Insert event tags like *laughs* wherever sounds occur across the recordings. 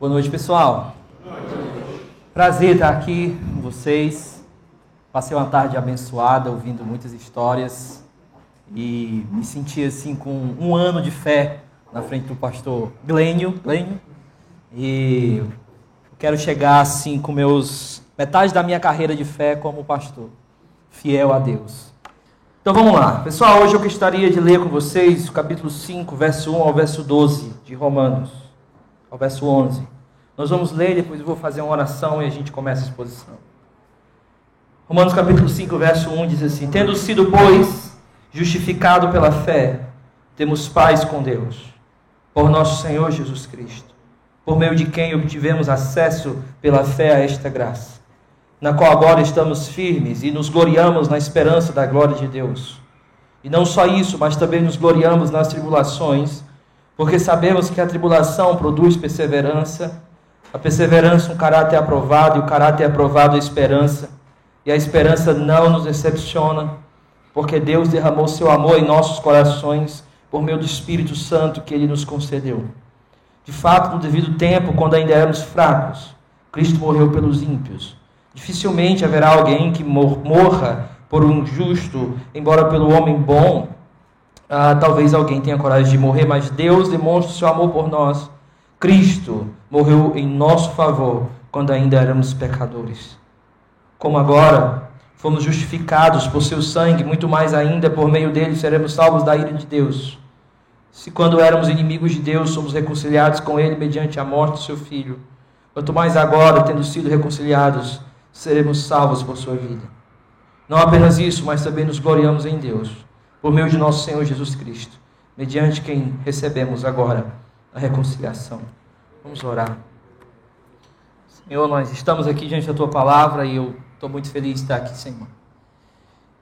Boa noite, pessoal. Prazer estar aqui com vocês. Passei uma tarde abençoada, ouvindo muitas histórias e me senti assim com um ano de fé na frente do pastor Glênio, Glênio. E quero chegar assim com meus metade da minha carreira de fé como pastor, fiel a Deus. Então vamos lá. Pessoal, hoje eu gostaria de ler com vocês o capítulo 5, verso 1 ao verso 12 de Romanos, ao verso 11. Nós vamos ler, depois eu vou fazer uma oração e a gente começa a exposição. Romanos capítulo 5, verso 1 diz assim: Tendo sido, pois, justificado pela fé, temos paz com Deus, por nosso Senhor Jesus Cristo, por meio de quem obtivemos acesso pela fé a esta graça, na qual agora estamos firmes e nos gloriamos na esperança da glória de Deus. E não só isso, mas também nos gloriamos nas tribulações, porque sabemos que a tribulação produz perseverança a perseverança, um caráter aprovado, e o caráter aprovado, a esperança. E a esperança não nos decepciona, porque Deus derramou seu amor em nossos corações por meio do Espírito Santo que ele nos concedeu. De fato, no devido tempo, quando ainda éramos fracos, Cristo morreu pelos ímpios. Dificilmente haverá alguém que morra por um justo, embora pelo homem bom, ah, talvez alguém tenha coragem de morrer, mas Deus demonstra o seu amor por nós Cristo morreu em nosso favor quando ainda éramos pecadores. Como agora fomos justificados por seu sangue, muito mais ainda por meio dele seremos salvos da ira de Deus. Se quando éramos inimigos de Deus somos reconciliados com ele mediante a morte do seu filho, quanto mais agora, tendo sido reconciliados, seremos salvos por sua vida. Não apenas isso, mas também nos gloriamos em Deus, por meio de nosso Senhor Jesus Cristo, mediante quem recebemos agora a reconciliação. Vamos orar. Senhor, nós estamos aqui diante da tua palavra e eu estou muito feliz de estar aqui, Senhor.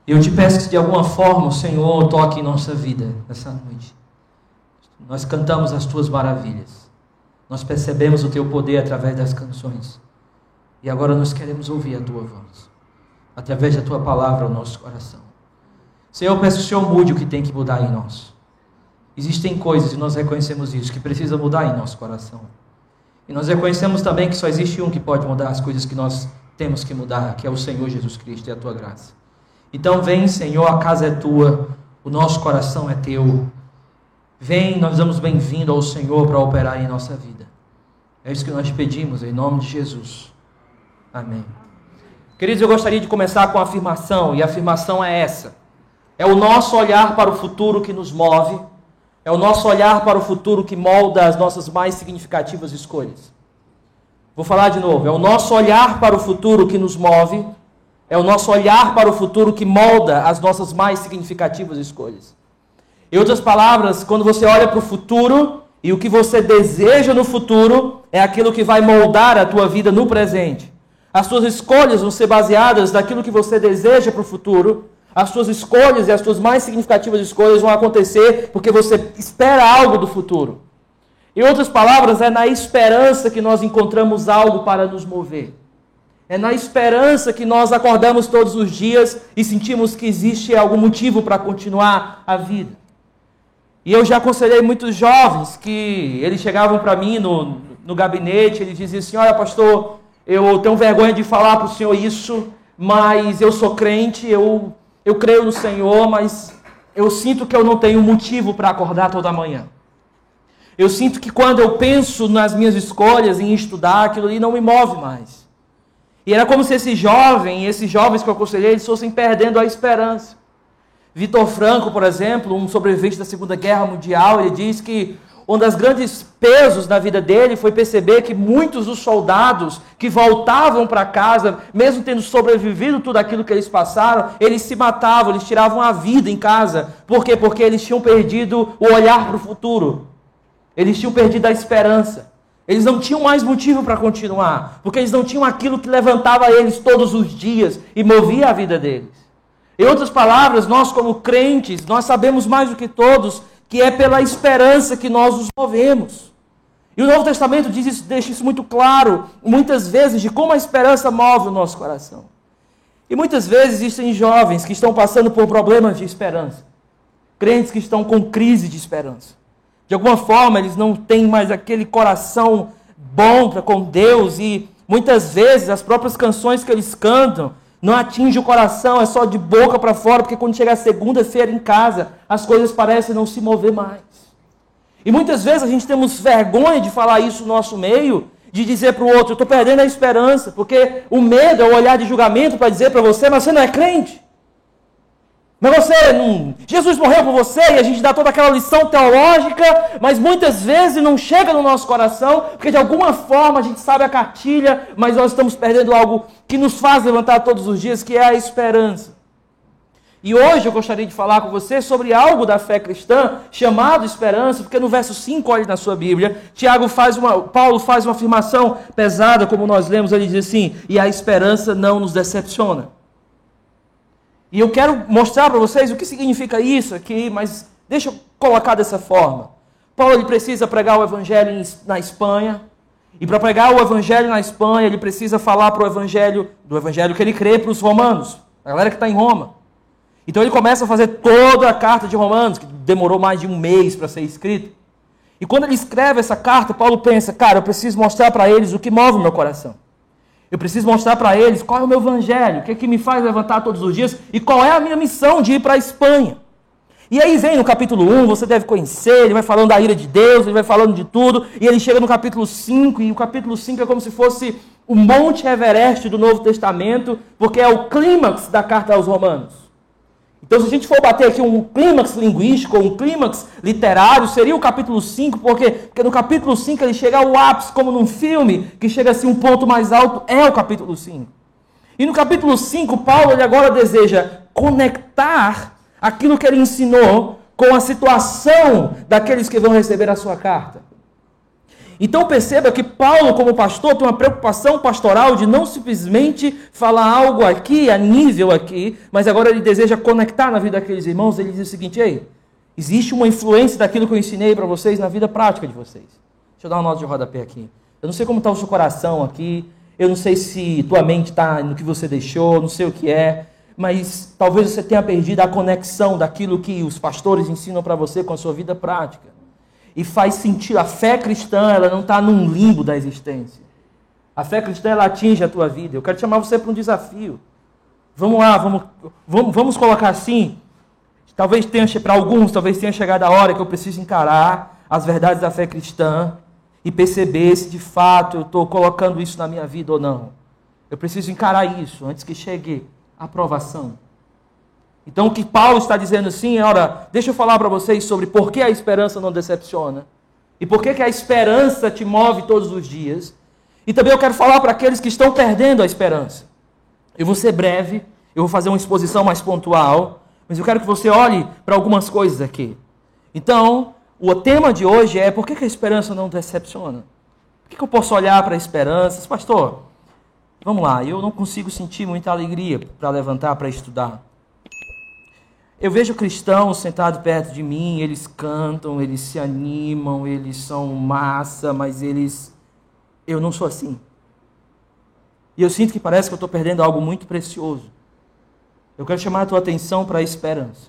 Eu te peço que de alguma forma o Senhor toque em nossa vida nessa noite. Nós cantamos as tuas maravilhas. Nós percebemos o teu poder através das canções. E agora nós queremos ouvir a tua voz. Através da tua palavra ao nosso coração. Senhor, eu peço que o Senhor mude o que tem que mudar em nós. Existem coisas, e nós reconhecemos isso, que precisa mudar em nosso coração. E nós reconhecemos também que só existe um que pode mudar as coisas que nós temos que mudar, que é o Senhor Jesus Cristo e a tua graça. Então vem, Senhor, a casa é tua, o nosso coração é teu. Vem, nós damos bem-vindo ao Senhor para operar em nossa vida. É isso que nós pedimos, em nome de Jesus. Amém. Queridos, eu gostaria de começar com a afirmação, e a afirmação é essa: é o nosso olhar para o futuro que nos move é o nosso olhar para o futuro que molda as nossas mais significativas escolhas. Vou falar de novo. É o nosso olhar para o futuro que nos move. É o nosso olhar para o futuro que molda as nossas mais significativas escolhas. Em outras palavras, quando você olha para o futuro e o que você deseja no futuro é aquilo que vai moldar a tua vida no presente. As suas escolhas vão ser baseadas naquilo que você deseja para o futuro as suas escolhas e as suas mais significativas escolhas vão acontecer porque você espera algo do futuro. Em outras palavras, é na esperança que nós encontramos algo para nos mover. É na esperança que nós acordamos todos os dias e sentimos que existe algum motivo para continuar a vida. E eu já aconselhei muitos jovens que eles chegavam para mim no, no gabinete, eles diziam assim: Olha, pastor, eu tenho vergonha de falar para o senhor isso, mas eu sou crente, eu eu creio no Senhor, mas eu sinto que eu não tenho motivo para acordar toda manhã. Eu sinto que quando eu penso nas minhas escolhas em estudar, aquilo ali não me move mais. E era como se esse jovem, esses jovens que eu aconselhei, eles fossem perdendo a esperança. Vitor Franco, por exemplo, um sobrevivente da Segunda Guerra Mundial, ele diz que um dos grandes pesos na vida dele foi perceber que muitos dos soldados que voltavam para casa, mesmo tendo sobrevivido tudo aquilo que eles passaram, eles se matavam, eles tiravam a vida em casa. Por quê? Porque eles tinham perdido o olhar para o futuro. Eles tinham perdido a esperança. Eles não tinham mais motivo para continuar, porque eles não tinham aquilo que levantava eles todos os dias e movia a vida deles. Em outras palavras, nós como crentes, nós sabemos mais do que todos que é pela esperança que nós nos movemos. E o Novo Testamento diz isso, deixa isso muito claro, muitas vezes, de como a esperança move o nosso coração. E muitas vezes existem jovens que estão passando por problemas de esperança, crentes que estão com crise de esperança. De alguma forma, eles não têm mais aquele coração bom para com Deus e muitas vezes as próprias canções que eles cantam não atingem o coração, é só de boca para fora, porque quando chega segunda-feira em casa, as coisas parecem não se mover mais. E muitas vezes a gente temos vergonha de falar isso no nosso meio, de dizer para o outro, eu estou perdendo a esperança, porque o medo é o olhar de julgamento para dizer para você, mas você não é crente. Mas você não. Jesus morreu por você e a gente dá toda aquela lição teológica, mas muitas vezes não chega no nosso coração, porque de alguma forma a gente sabe a cartilha, mas nós estamos perdendo algo que nos faz levantar todos os dias, que é a esperança. E hoje eu gostaria de falar com você sobre algo da fé cristã chamado esperança, porque no verso 5, olhe na sua Bíblia, Tiago faz uma, Paulo faz uma afirmação pesada, como nós lemos, ele diz assim: "E a esperança não nos decepciona". E eu quero mostrar para vocês o que significa isso aqui, mas deixa eu colocar dessa forma. Paulo ele precisa pregar o evangelho na Espanha, e para pregar o evangelho na Espanha, ele precisa falar para o evangelho, do evangelho que ele crê para os romanos, a galera que está em Roma. Então ele começa a fazer toda a carta de Romanos, que demorou mais de um mês para ser escrita. E quando ele escreve essa carta, Paulo pensa, cara, eu preciso mostrar para eles o que move o meu coração. Eu preciso mostrar para eles qual é o meu evangelho, o que é que me faz levantar todos os dias e qual é a minha missão de ir para a Espanha. E aí vem no capítulo 1, você deve conhecer, ele vai falando da ira de Deus, ele vai falando de tudo, e ele chega no capítulo 5, e o capítulo 5 é como se fosse o Monte Everest do Novo Testamento, porque é o clímax da carta aos Romanos. Então, se a gente for bater aqui um clímax linguístico, um clímax literário, seria o capítulo 5, porque, porque no capítulo 5 ele chega ao ápice, como num filme, que chega assim um ponto mais alto, é o capítulo 5. E no capítulo 5, Paulo ele agora deseja conectar aquilo que ele ensinou com a situação daqueles que vão receber a sua carta. Então perceba que Paulo, como pastor, tem uma preocupação pastoral de não simplesmente falar algo aqui, a nível aqui, mas agora ele deseja conectar na vida daqueles irmãos. Ele diz o seguinte: ei, existe uma influência daquilo que eu ensinei para vocês na vida prática de vocês. Deixa eu dar uma nota de rodapé aqui. Eu não sei como está o seu coração aqui, eu não sei se tua mente está no que você deixou, não sei o que é, mas talvez você tenha perdido a conexão daquilo que os pastores ensinam para você com a sua vida prática e faz sentido. A fé cristã, ela não está num limbo da existência. A fé cristã, ela atinge a tua vida. Eu quero chamar você para um desafio. Vamos lá, vamos, vamos, vamos colocar assim. Talvez tenha, para alguns, talvez tenha chegado a hora que eu preciso encarar as verdades da fé cristã e perceber se de fato eu estou colocando isso na minha vida ou não. Eu preciso encarar isso antes que chegue a aprovação. Então o que Paulo está dizendo assim, ora, deixa eu falar para vocês sobre por que a esperança não decepciona. E por que, que a esperança te move todos os dias. E também eu quero falar para aqueles que estão perdendo a esperança. Eu vou ser breve, eu vou fazer uma exposição mais pontual, mas eu quero que você olhe para algumas coisas aqui. Então, o tema de hoje é por que, que a esperança não decepciona? Por que, que eu posso olhar para a esperança? Pastor, vamos lá, eu não consigo sentir muita alegria para levantar para estudar. Eu vejo cristãos sentados perto de mim, eles cantam, eles se animam, eles são massa, mas eles. Eu não sou assim. E eu sinto que parece que eu estou perdendo algo muito precioso. Eu quero chamar a tua atenção para a esperança.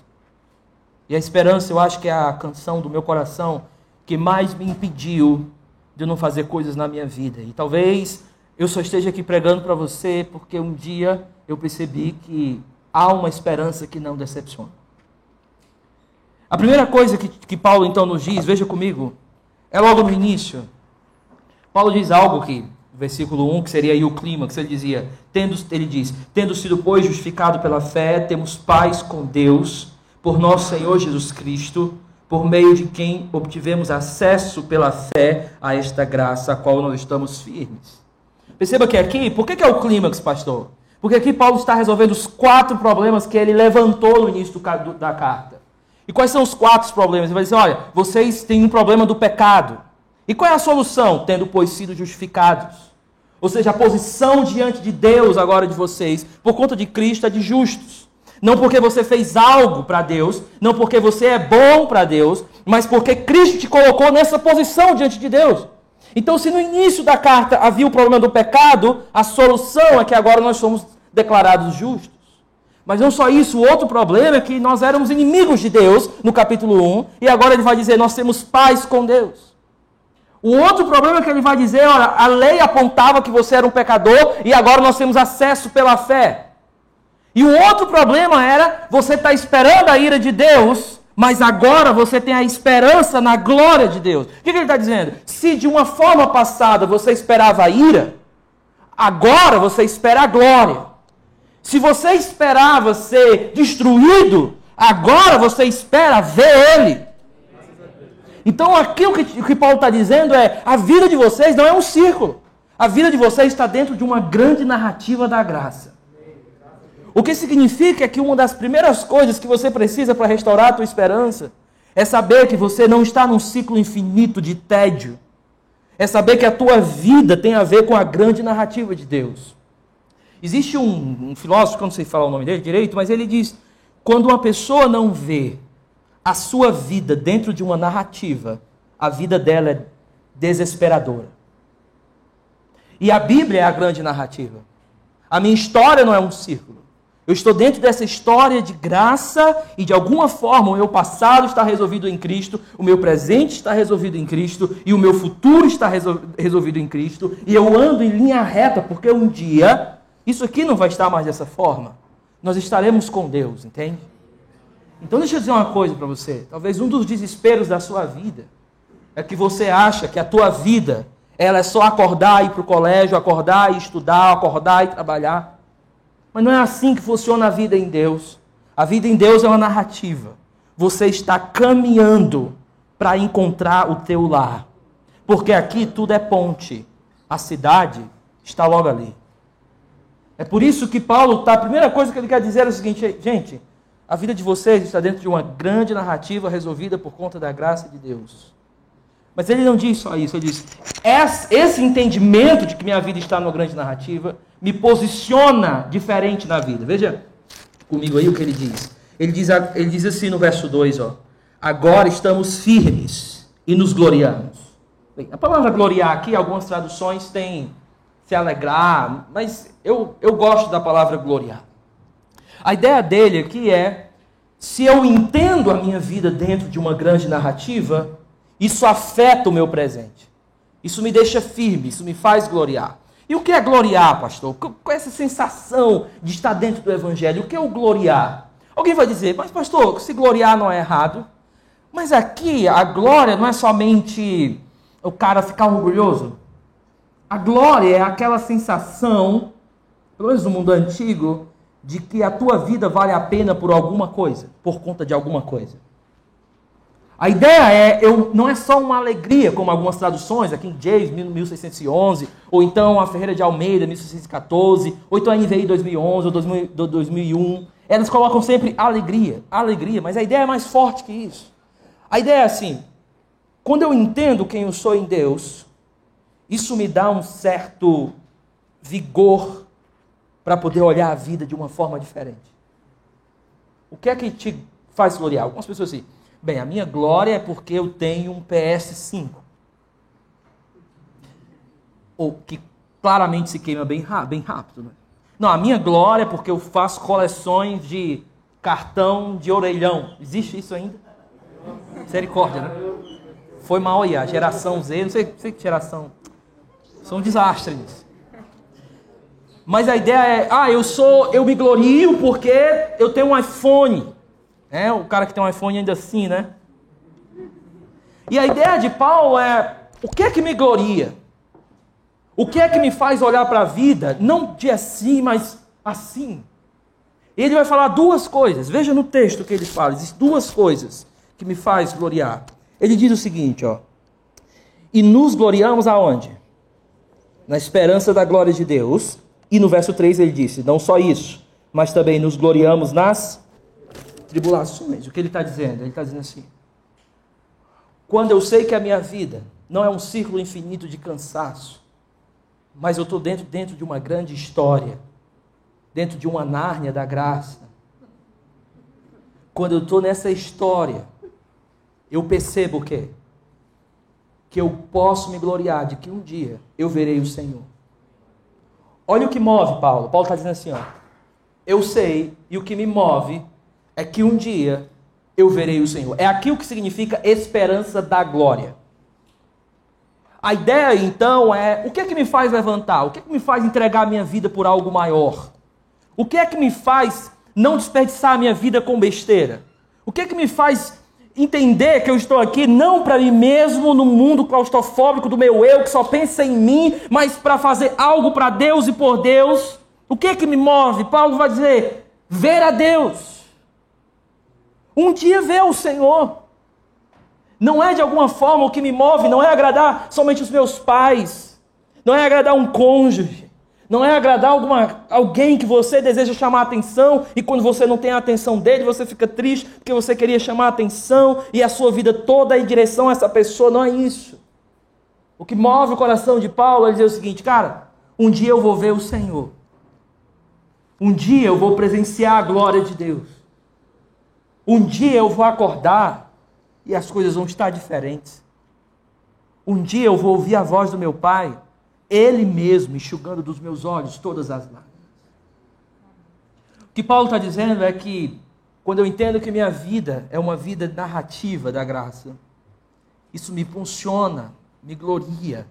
E a esperança, eu acho que é a canção do meu coração que mais me impediu de não fazer coisas na minha vida. E talvez eu só esteja aqui pregando para você porque um dia eu percebi que há uma esperança que não decepciona. A primeira coisa que, que Paulo então nos diz, veja comigo, é logo no início. Paulo diz algo que, versículo 1, que seria aí o clímax, ele dizia, tendo, ele diz, tendo sido, pois, justificado pela fé, temos paz com Deus, por nosso Senhor Jesus Cristo, por meio de quem obtivemos acesso pela fé a esta graça, a qual nós estamos firmes. Perceba que aqui, por que, que é o clímax, pastor? Porque aqui Paulo está resolvendo os quatro problemas que ele levantou no início do, da carta. E quais são os quatro problemas? Ele vai dizer: olha, vocês têm um problema do pecado. E qual é a solução? Tendo, pois, sido justificados. Ou seja, a posição diante de Deus agora de vocês, por conta de Cristo, é de justos. Não porque você fez algo para Deus, não porque você é bom para Deus, mas porque Cristo te colocou nessa posição diante de Deus. Então, se no início da carta havia o problema do pecado, a solução é que agora nós somos declarados justos. Mas não só isso, o outro problema é que nós éramos inimigos de Deus, no capítulo 1, e agora ele vai dizer: nós temos paz com Deus. O outro problema é que ele vai dizer: olha, a lei apontava que você era um pecador e agora nós temos acesso pela fé. E o outro problema era você estar tá esperando a ira de Deus, mas agora você tem a esperança na glória de Deus. O que, que ele está dizendo? Se de uma forma passada você esperava a ira, agora você espera a glória. Se você esperava ser destruído, agora você espera ver ele. Então aqui o que, que Paulo está dizendo é: a vida de vocês não é um círculo. A vida de vocês está dentro de uma grande narrativa da graça. O que significa que uma das primeiras coisas que você precisa para restaurar a tua esperança é saber que você não está num ciclo infinito de tédio. É saber que a tua vida tem a ver com a grande narrativa de Deus. Existe um, um filósofo, não sei falar o nome dele direito, mas ele diz: quando uma pessoa não vê a sua vida dentro de uma narrativa, a vida dela é desesperadora. E a Bíblia é a grande narrativa. A minha história não é um círculo. Eu estou dentro dessa história de graça e de alguma forma o meu passado está resolvido em Cristo, o meu presente está resolvido em Cristo e o meu futuro está resolvido em Cristo e eu ando em linha reta porque um dia isso aqui não vai estar mais dessa forma. Nós estaremos com Deus, entende? Então deixa eu dizer uma coisa para você. Talvez um dos desesperos da sua vida é que você acha que a tua vida ela é só acordar e ir para o colégio, acordar e estudar, acordar e trabalhar. Mas não é assim que funciona a vida em Deus. A vida em Deus é uma narrativa. Você está caminhando para encontrar o teu lar. Porque aqui tudo é ponte. A cidade está logo ali. É por isso que Paulo está. A primeira coisa que ele quer dizer é o seguinte, gente. A vida de vocês está dentro de uma grande narrativa resolvida por conta da graça de Deus. Mas ele não diz só isso, ele diz: esse entendimento de que minha vida está numa grande narrativa me posiciona diferente na vida. Veja comigo aí o que ele diz. Ele diz, ele diz assim no verso 2, ó. Agora estamos firmes e nos gloriamos. Bem, a palavra gloriar aqui, algumas traduções têm se alegrar, mas eu, eu gosto da palavra gloriar. A ideia dele aqui é: se eu entendo a minha vida dentro de uma grande narrativa, isso afeta o meu presente. Isso me deixa firme, isso me faz gloriar. E o que é gloriar, pastor? Qual é essa sensação de estar dentro do evangelho? O que é o gloriar? Alguém vai dizer, mas pastor, se gloriar não é errado. Mas aqui a glória não é somente o cara ficar orgulhoso. A glória é aquela sensação, pelo menos no mundo antigo, de que a tua vida vale a pena por alguma coisa, por conta de alguma coisa. A ideia é, eu, não é só uma alegria, como algumas traduções, aqui em James, 1611, ou então a Ferreira de Almeida, 1614, ou então a NVI 2011 ou 2001. Elas colocam sempre alegria, alegria, mas a ideia é mais forte que isso. A ideia é assim: quando eu entendo quem eu sou em Deus, isso me dá um certo vigor para poder olhar a vida de uma forma diferente. O que é que te faz gloriar? Algumas pessoas assim, bem, a minha glória é porque eu tenho um PS5. Ou que claramente se queima bem, bem rápido. Né? Não, a minha glória é porque eu faço coleções de cartão de orelhão. Existe isso ainda? Misericórdia, né? Foi mal aí, a geração Z, não sei, não sei que geração. São um desastre. Mas a ideia é, ah, eu sou, eu me glorio porque eu tenho um iPhone. É, o cara que tem um iPhone ainda assim, né? E a ideia de Paulo é, o que é que me gloria? O que é que me faz olhar para a vida, não de assim, mas assim? Ele vai falar duas coisas. Veja no texto que ele fala, existem duas coisas que me faz gloriar. Ele diz o seguinte, ó: E nos gloriamos aonde? Na esperança da glória de Deus. E no verso 3 ele disse: Não só isso, mas também nos gloriamos nas tribulações. O que ele está dizendo? Ele está dizendo assim: Quando eu sei que a minha vida não é um círculo infinito de cansaço, mas eu estou dentro, dentro de uma grande história, dentro de uma Nárnia da graça. Quando eu estou nessa história, eu percebo o quê? Que eu posso me gloriar de que um dia eu verei o Senhor. Olha o que move Paulo. Paulo está dizendo assim: ó, eu sei, e o que me move é que um dia eu verei o Senhor. É aquilo que significa esperança da glória. A ideia então é: o que é que me faz levantar? O que é que me faz entregar a minha vida por algo maior? O que é que me faz não desperdiçar a minha vida com besteira? O que é que me faz entender que eu estou aqui não para mim mesmo no mundo claustrofóbico do meu eu que só pensa em mim, mas para fazer algo para Deus e por Deus? O que é que me move? Paulo vai dizer: ver a Deus. Um dia ver o Senhor. Não é de alguma forma o que me move, não é agradar somente os meus pais, não é agradar um cônjuge, não é agradar alguma, alguém que você deseja chamar atenção e quando você não tem a atenção dele, você fica triste porque você queria chamar atenção e a sua vida toda em direção a essa pessoa. Não é isso. O que move o coração de Paulo é dizer o seguinte, cara, um dia eu vou ver o Senhor. Um dia eu vou presenciar a glória de Deus. Um dia eu vou acordar e as coisas vão estar diferentes. Um dia eu vou ouvir a voz do meu pai, ele mesmo enxugando dos meus olhos todas as lágrimas. O que Paulo está dizendo é que, quando eu entendo que minha vida é uma vida narrativa da graça, isso me funciona, me gloria,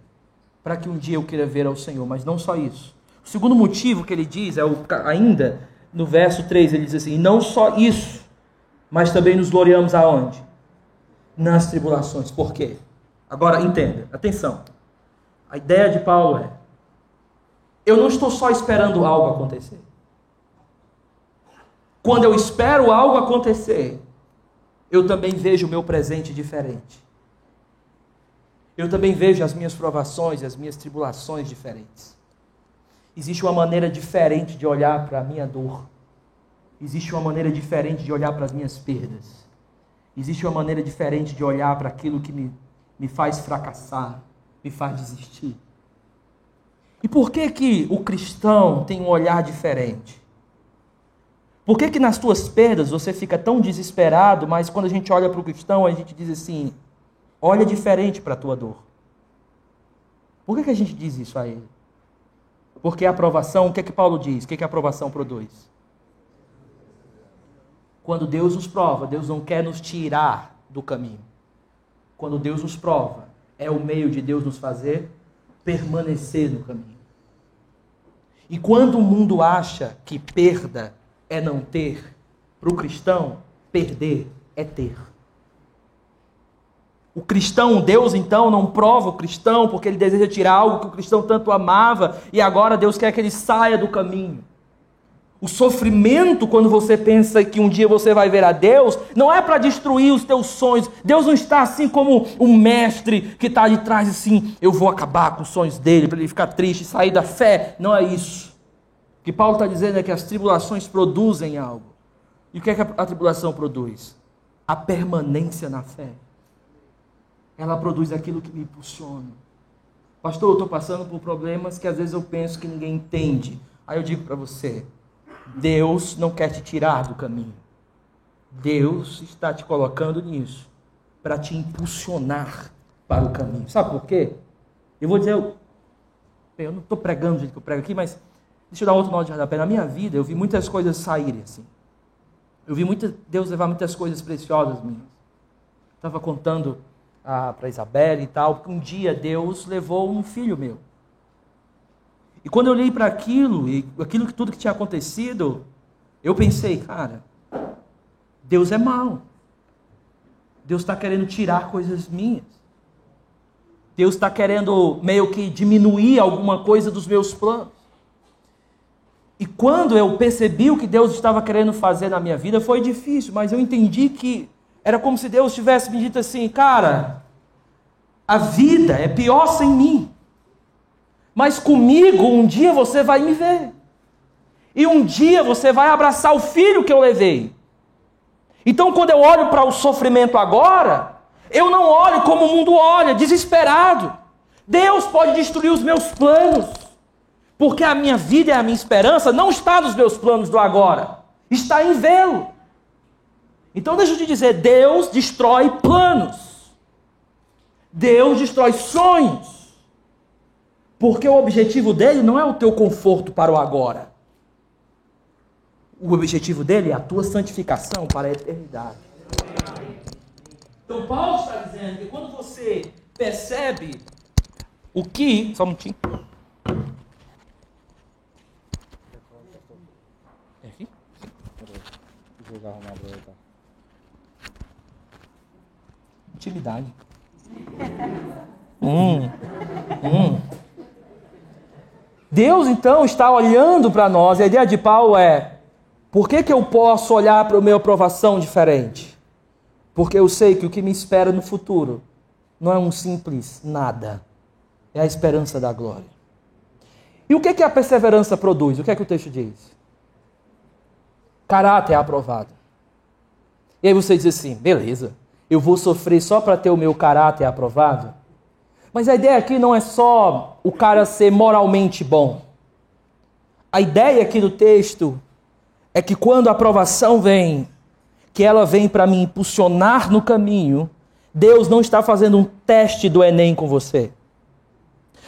para que um dia eu queira ver ao Senhor, mas não só isso. O segundo motivo que ele diz é o, ainda no verso 3, ele diz assim: não só isso, mas também nos gloriamos aonde? nas tribulações. Por quê? Agora entenda, atenção. A ideia de Paulo é: eu não estou só esperando algo acontecer. Quando eu espero algo acontecer, eu também vejo o meu presente diferente. Eu também vejo as minhas provações as minhas tribulações diferentes. Existe uma maneira diferente de olhar para a minha dor. Existe uma maneira diferente de olhar para as minhas perdas. Existe uma maneira diferente de olhar para aquilo que me, me faz fracassar, me faz desistir. E por que que o cristão tem um olhar diferente? Por que que nas tuas perdas você fica tão desesperado, mas quando a gente olha para o cristão, a gente diz assim, olha diferente para a tua dor. Por que, que a gente diz isso a ele? Porque a aprovação, o que é que Paulo diz? O que, é que a aprovação produz? Quando Deus nos prova, Deus não quer nos tirar do caminho. Quando Deus nos prova, é o meio de Deus nos fazer permanecer no caminho. E quando o mundo acha que perda é não ter, para o cristão, perder é ter. O cristão, Deus então não prova o cristão porque ele deseja tirar algo que o cristão tanto amava e agora Deus quer que ele saia do caminho. O sofrimento, quando você pensa que um dia você vai ver a Deus, não é para destruir os teus sonhos. Deus não está assim como um mestre que está de trás assim, eu vou acabar com os sonhos dele, para ele ficar triste, sair da fé. Não é isso. O que Paulo está dizendo é que as tribulações produzem algo. E o que, é que a tribulação produz? A permanência na fé. Ela produz aquilo que me impulsiona. Pastor, eu estou passando por problemas que às vezes eu penso que ninguém entende. Aí eu digo para você, Deus não quer te tirar do caminho. Deus está te colocando nisso para te impulsionar para o caminho. Sabe por quê? Eu vou dizer, eu, eu não estou pregando do jeito que eu prego aqui, mas deixa eu dar outro nó de rodapé. Na minha vida, eu vi muitas coisas saírem assim. Eu vi muita, Deus levar muitas coisas preciosas minhas. Estava contando ah, para Isabela e tal, que um dia Deus levou um filho meu. E quando eu olhei para aquilo, e aquilo que tudo que tinha acontecido, eu pensei, cara, Deus é mau. Deus está querendo tirar coisas minhas. Deus está querendo meio que diminuir alguma coisa dos meus planos. E quando eu percebi o que Deus estava querendo fazer na minha vida, foi difícil, mas eu entendi que era como se Deus tivesse me dito assim, cara, a vida é pior sem mim. Mas comigo um dia você vai me ver. E um dia você vai abraçar o filho que eu levei. Então, quando eu olho para o sofrimento agora, eu não olho como o mundo olha, desesperado. Deus pode destruir os meus planos, porque a minha vida e a minha esperança não está nos meus planos do agora, está em vê-lo. Então, deixa eu te dizer: Deus destrói planos, Deus destrói sonhos. Porque o objetivo dele não é o teu conforto para o agora. O objetivo dele é a tua santificação para a eternidade. Então Paulo está dizendo que quando você percebe O que. Só um minutinho. É aqui? Intimidade. Deus então está olhando para nós, e a ideia de Paulo é: por que, que eu posso olhar para a minha aprovação diferente? Porque eu sei que o que me espera no futuro não é um simples nada, é a esperança da glória. E o que, que a perseverança produz? O que é que o texto diz? Caráter é aprovado. E aí você diz assim: beleza, eu vou sofrer só para ter o meu caráter aprovado? Mas a ideia aqui não é só o cara ser moralmente bom. A ideia aqui do texto é que quando a aprovação vem, que ela vem para me impulsionar no caminho, Deus não está fazendo um teste do Enem com você.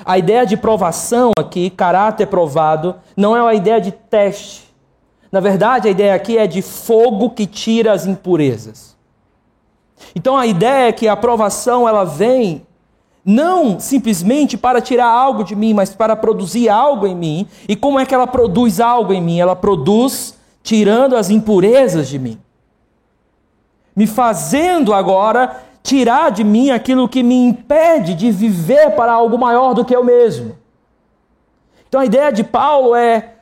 A ideia de provação aqui, caráter provado, não é uma ideia de teste. Na verdade, a ideia aqui é de fogo que tira as impurezas. Então a ideia é que a aprovação ela vem não simplesmente para tirar algo de mim, mas para produzir algo em mim. E como é que ela produz algo em mim? Ela produz tirando as impurezas de mim. Me fazendo agora tirar de mim aquilo que me impede de viver para algo maior do que eu mesmo. Então a ideia de Paulo é: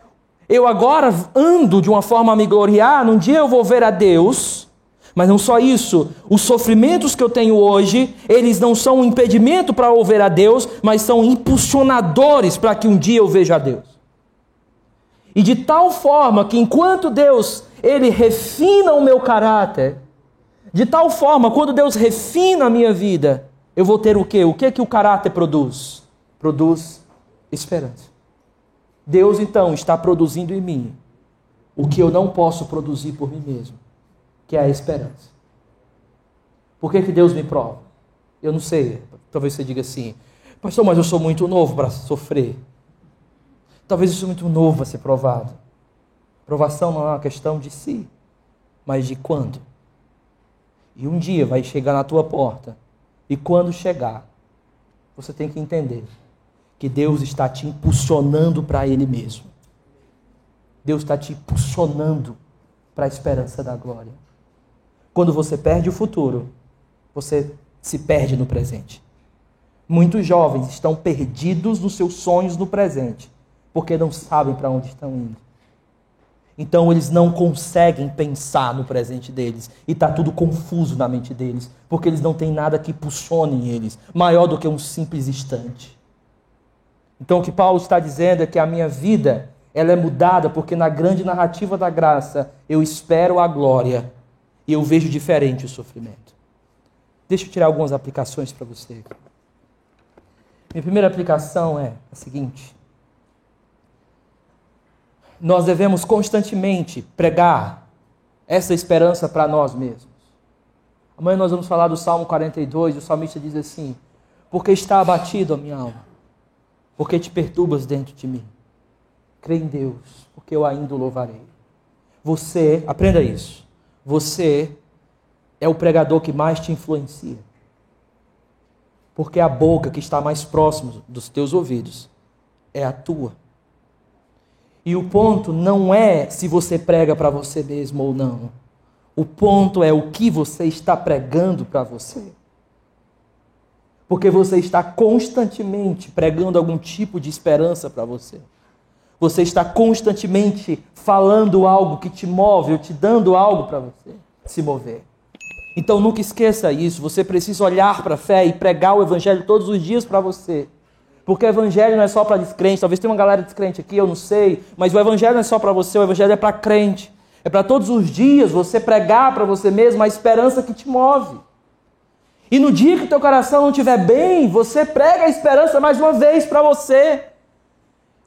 eu agora ando de uma forma a me gloriar, num dia eu vou ver a Deus mas não só isso, os sofrimentos que eu tenho hoje, eles não são um impedimento para ouvir a Deus, mas são impulsionadores para que um dia eu veja a Deus. E de tal forma que enquanto Deus, ele refina o meu caráter, de tal forma, quando Deus refina a minha vida, eu vou ter o quê? O que é que o caráter produz? Produz esperança. Deus então está produzindo em mim o que eu não posso produzir por mim mesmo que é a esperança. Por que, que Deus me prova? Eu não sei. Talvez você diga assim, pastor, mas eu sou muito novo para sofrer. Talvez eu sou muito novo para ser provado. Provação não é uma questão de si, mas de quando. E um dia vai chegar na tua porta. E quando chegar, você tem que entender que Deus está te impulsionando para Ele mesmo. Deus está te impulsionando para a esperança da glória. Quando você perde o futuro, você se perde no presente. Muitos jovens estão perdidos nos seus sonhos no presente, porque não sabem para onde estão indo. Então eles não conseguem pensar no presente deles e está tudo confuso na mente deles, porque eles não têm nada que impulsione eles, maior do que um simples instante. Então o que Paulo está dizendo é que a minha vida ela é mudada porque na grande narrativa da graça eu espero a glória e eu vejo diferente o sofrimento. Deixa eu tirar algumas aplicações para você. Minha primeira aplicação é a seguinte: nós devemos constantemente pregar essa esperança para nós mesmos. Amanhã nós vamos falar do Salmo 42, e o salmista diz assim: Porque está abatido a minha alma, porque te perturbas dentro de mim. Crê em Deus, porque eu ainda o louvarei. Você, aprenda isso. Você é o pregador que mais te influencia. Porque a boca que está mais próxima dos teus ouvidos é a tua. E o ponto não é se você prega para você mesmo ou não. O ponto é o que você está pregando para você. Porque você está constantemente pregando algum tipo de esperança para você. Você está constantemente falando algo que te move, ou te dando algo para você se mover. Então nunca esqueça isso. Você precisa olhar para a fé e pregar o evangelho todos os dias para você. Porque o evangelho não é só para descrente. Talvez tenha uma galera descrente aqui, eu não sei. Mas o evangelho não é só para você, o evangelho é para crente. É para todos os dias você pregar para você mesmo a esperança que te move. E no dia que teu coração não estiver bem, você prega a esperança mais uma vez para você.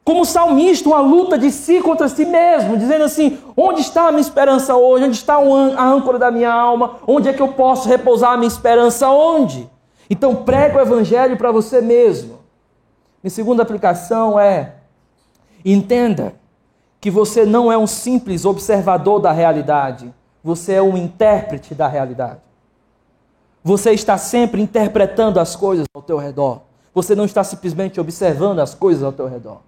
Como salmista, uma luta de si contra si mesmo, dizendo assim: onde está a minha esperança hoje? Onde está a âncora da minha alma? Onde é que eu posso repousar a minha esperança? Onde? Então prega o evangelho para você mesmo. Minha segunda aplicação é: entenda que você não é um simples observador da realidade, você é um intérprete da realidade. Você está sempre interpretando as coisas ao teu redor. Você não está simplesmente observando as coisas ao teu redor.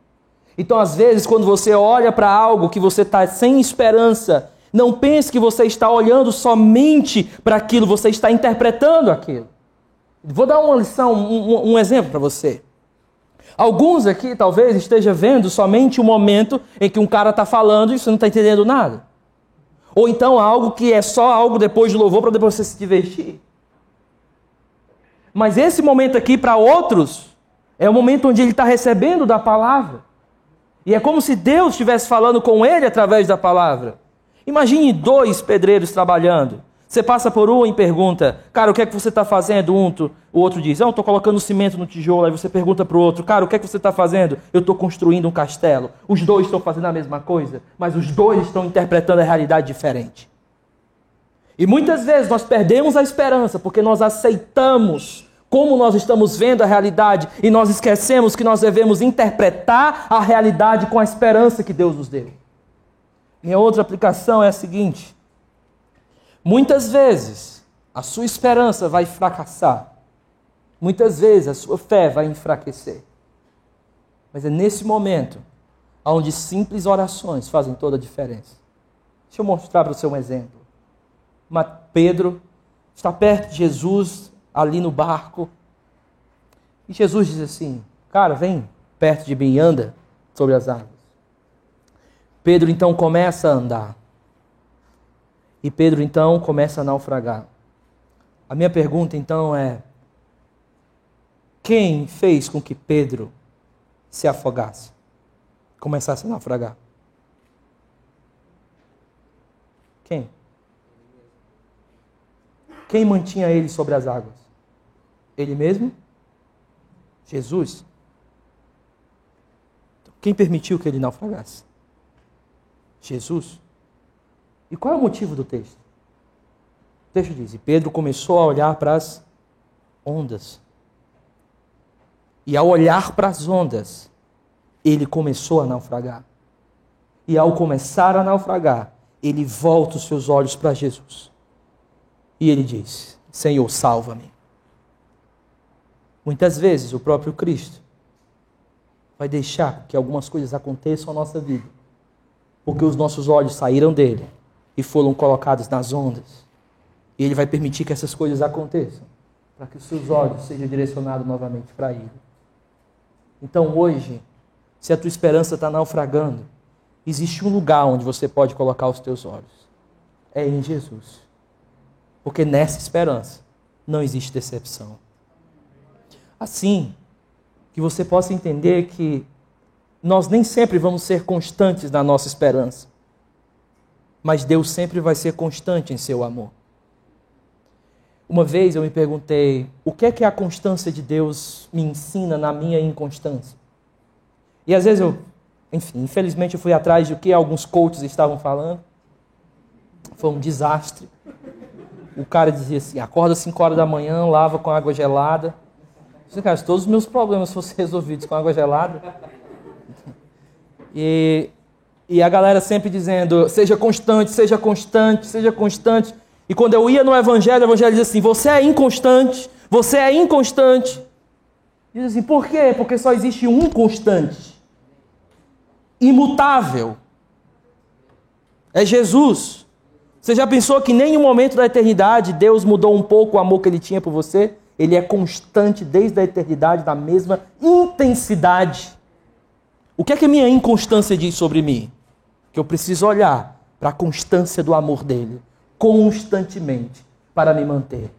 Então, às vezes, quando você olha para algo que você está sem esperança, não pense que você está olhando somente para aquilo, você está interpretando aquilo. Vou dar uma lição, um, um exemplo para você. Alguns aqui talvez estejam vendo somente o momento em que um cara está falando e você não está entendendo nada. Ou então algo que é só algo depois de louvor para depois você se divertir. Mas esse momento aqui, para outros, é o momento onde ele está recebendo da palavra. E é como se Deus estivesse falando com ele através da palavra. Imagine dois pedreiros trabalhando. Você passa por um e pergunta, cara, o que é que você está fazendo? Um, o outro diz, ah, eu estou colocando cimento no tijolo. Aí você pergunta para o outro, cara, o que é que você está fazendo? Eu estou construindo um castelo. Os dois estão fazendo a mesma coisa, mas os dois estão interpretando a realidade diferente. E muitas vezes nós perdemos a esperança porque nós aceitamos como nós estamos vendo a realidade e nós esquecemos que nós devemos interpretar a realidade com a esperança que Deus nos deu. Minha outra aplicação é a seguinte: muitas vezes a sua esperança vai fracassar, muitas vezes a sua fé vai enfraquecer, mas é nesse momento onde simples orações fazem toda a diferença. Deixa eu mostrar para você um exemplo. Pedro está perto de Jesus, ali no barco. E Jesus diz assim: Cara, vem perto de mim e anda sobre as águas. Pedro então começa a andar. E Pedro então começa a naufragar. A minha pergunta então é: quem fez com que Pedro se afogasse? Começasse a naufragar? Quem? Quem mantinha ele sobre as águas? Ele mesmo? Jesus. Então, quem permitiu que ele naufragasse? Jesus. E qual é o motivo do texto? O texto diz: E Pedro começou a olhar para as ondas. E ao olhar para as ondas, ele começou a naufragar. E ao começar a naufragar, ele volta os seus olhos para Jesus. E ele diz: Senhor, salva-me. Muitas vezes o próprio Cristo vai deixar que algumas coisas aconteçam na nossa vida, porque os nossos olhos saíram dele e foram colocados nas ondas. E ele vai permitir que essas coisas aconteçam, para que os seus olhos sejam direcionados novamente para ele. Então hoje, se a tua esperança está naufragando, existe um lugar onde você pode colocar os teus olhos. É em Jesus. Porque nessa esperança não existe decepção. Assim, que você possa entender que nós nem sempre vamos ser constantes na nossa esperança, mas Deus sempre vai ser constante em seu amor. Uma vez eu me perguntei, o que é que a constância de Deus me ensina na minha inconstância? E às vezes eu, enfim, infelizmente eu fui atrás de o que alguns coaches estavam falando. Foi um desastre. O cara dizia assim: acorda às 5 horas da manhã, lava com água gelada, cara, se todos os meus problemas fossem *laughs* resolvidos com água gelada. E, e a galera sempre dizendo: seja constante, seja constante, seja constante. E quando eu ia no Evangelho, o Evangelho diz assim: você é inconstante, você é inconstante. Diz assim: por quê? Porque só existe um constante, imutável. É Jesus. Você já pensou que em nenhum momento da eternidade Deus mudou um pouco o amor que ele tinha por você? Ele é constante desde a eternidade, da mesma intensidade. O que é que a minha inconstância diz sobre mim? Que eu preciso olhar para a constância do amor dele, constantemente, para me manter.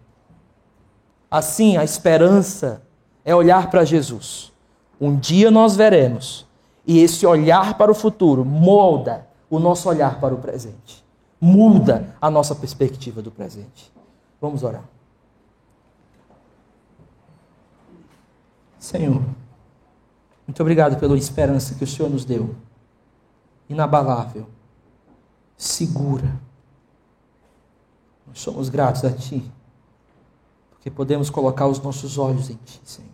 Assim, a esperança é olhar para Jesus. Um dia nós veremos, e esse olhar para o futuro molda o nosso olhar para o presente, muda a nossa perspectiva do presente. Vamos orar. Senhor, muito obrigado pela esperança que o Senhor nos deu. Inabalável, segura. Nós somos gratos a Ti, porque podemos colocar os nossos olhos em Ti, Senhor.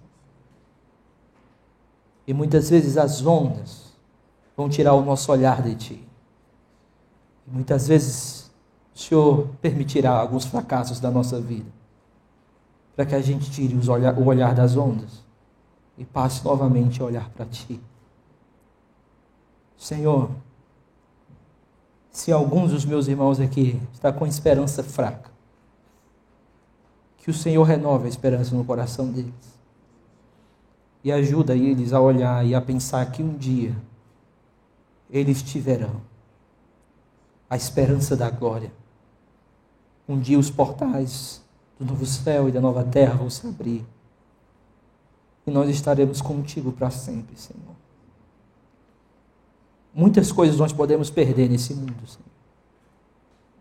E muitas vezes as ondas vão tirar o nosso olhar de Ti. E muitas vezes o Senhor permitirá alguns fracassos da nossa vida, para que a gente tire o olhar das ondas e passe novamente a olhar para Ti. Senhor, se alguns dos meus irmãos aqui está com esperança fraca, que o Senhor renove a esperança no coração deles e ajuda eles a olhar e a pensar que um dia eles tiverão a esperança da glória. Um dia os portais do novo céu e da nova terra vão se abrir. E nós estaremos contigo para sempre, Senhor. Muitas coisas nós podemos perder nesse mundo, Senhor.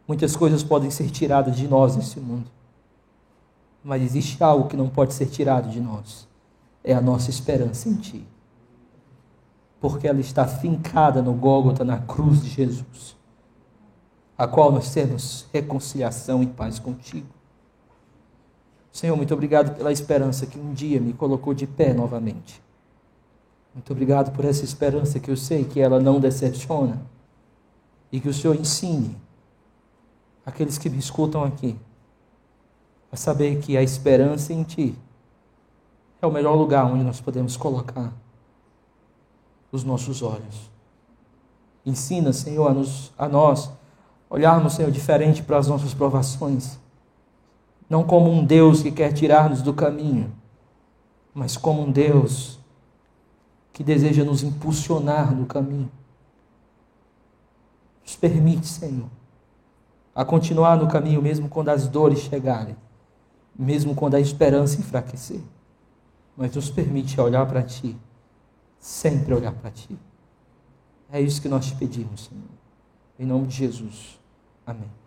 Muitas coisas podem ser tiradas de nós nesse mundo. Mas existe algo que não pode ser tirado de nós. É a nossa esperança em Ti. Porque ela está fincada no Gólgota, na cruz de Jesus a qual nós temos reconciliação e paz contigo. Senhor, muito obrigado pela esperança que um dia me colocou de pé novamente. Muito obrigado por essa esperança que eu sei que ela não decepciona e que o Senhor ensine aqueles que me escutam aqui a saber que a esperança em Ti é o melhor lugar onde nós podemos colocar os nossos olhos. Ensina, Senhor, a, nos, a nós olharmos, Senhor, diferente para as nossas provações. Não como um Deus que quer tirar-nos do caminho, mas como um Deus que deseja nos impulsionar no caminho. Nos permite, Senhor, a continuar no caminho mesmo quando as dores chegarem, mesmo quando a esperança enfraquecer. Mas nos permite olhar para Ti, sempre olhar para Ti. É isso que nós te pedimos, Senhor. Em nome de Jesus. Amém.